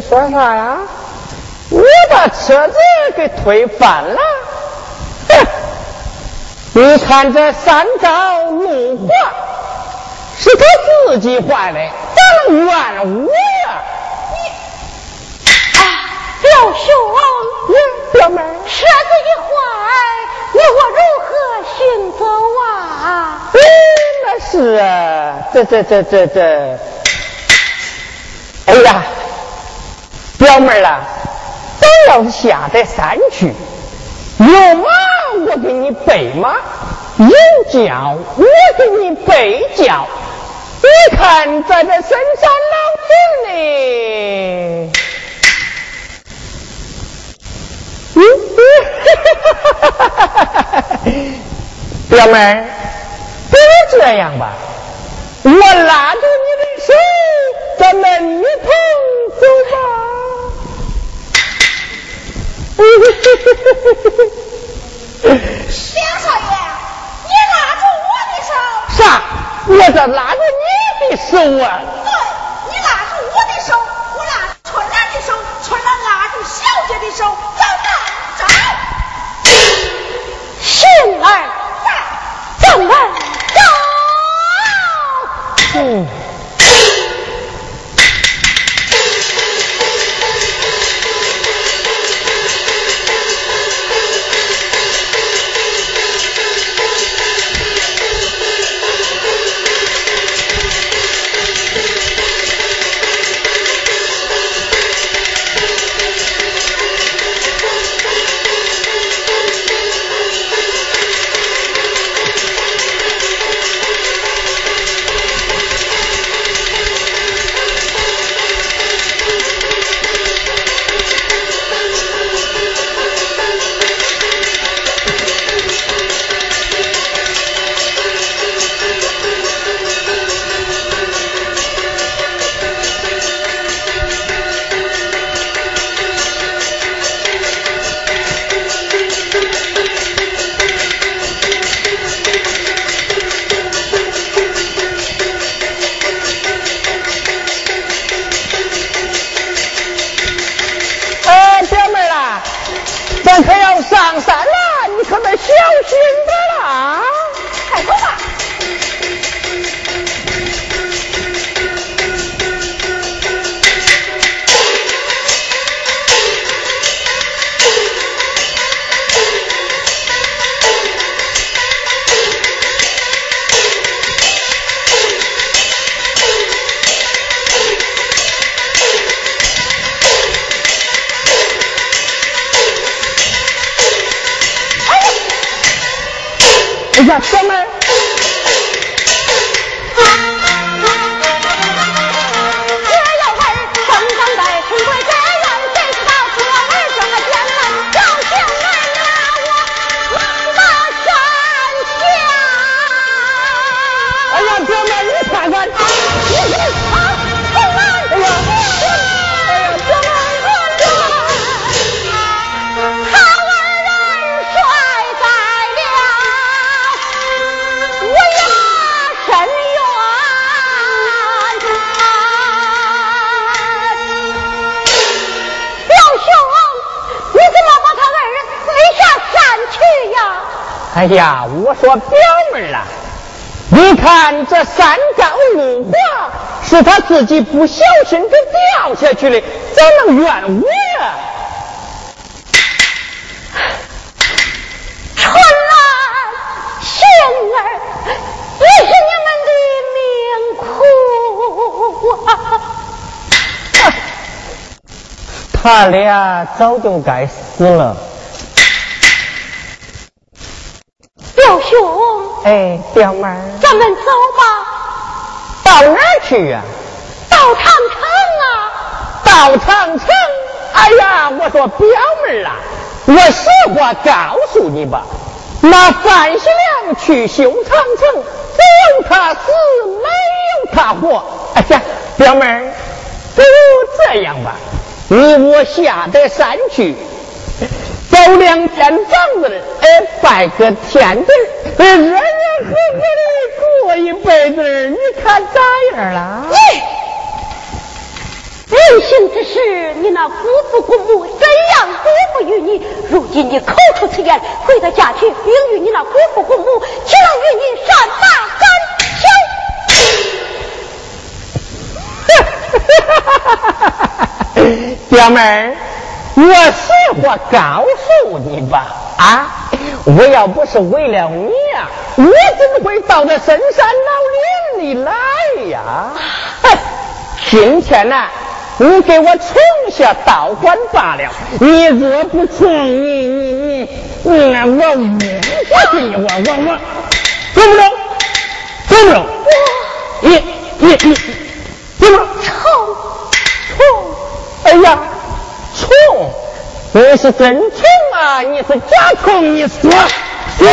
说啥呀？我把车子给推翻了！哼！你看这三道路滑是他自己坏的，咋能怨我呀？你啊，表兄，表妹，车子一坏，你我如何行走啊？嗯，那是啊，这这这这这，哎哎呀！表妹儿啦，咱要是下得山去，有马我给你备马，有轿我给你备轿。你看在这深山老村里，嗯嗯，表妹儿，不如这样吧，我拉着你的，咱们一同走吧。梁少爷，你拉住我的手。啥？我这拉着你的手啊？哎呀，哥们儿！哎呀，我说表妹啊，你看这三高路滑，是他自己不小心给掉下去的，怎能怨我呀？春兰、杏儿，也是你们的命苦啊！他俩早就该死了。表兄，哎，表妹儿，咱们走吧。到哪儿去呀？到长城啊！到长城！哎呀，我说表妹儿啊，我实话告诉你吧，那范喜良去修长城，只有他死，没有他活。哎呀，表妹儿，不如这样吧，你我下得山去。走两间房子，哎，拜个天地，热热和和的过一辈子，你看咋样了？人行之事，你那姑父姑母怎样嘱咐于你？如今你口出此言，回到家去禀与你那姑父姑母，岂能与你善罢甘休？表妹儿。我实话告诉你吧，啊，我要不是为了你呀，我怎么会到这深山老林里来呀？今天呢，你给我闯下道观罢了。你若不闯，你你你，那我我我你我我我，走不走？走不走？你你你，走不走？冲冲！哎呀！冲！你是真冲啊！你是假冲！你说说。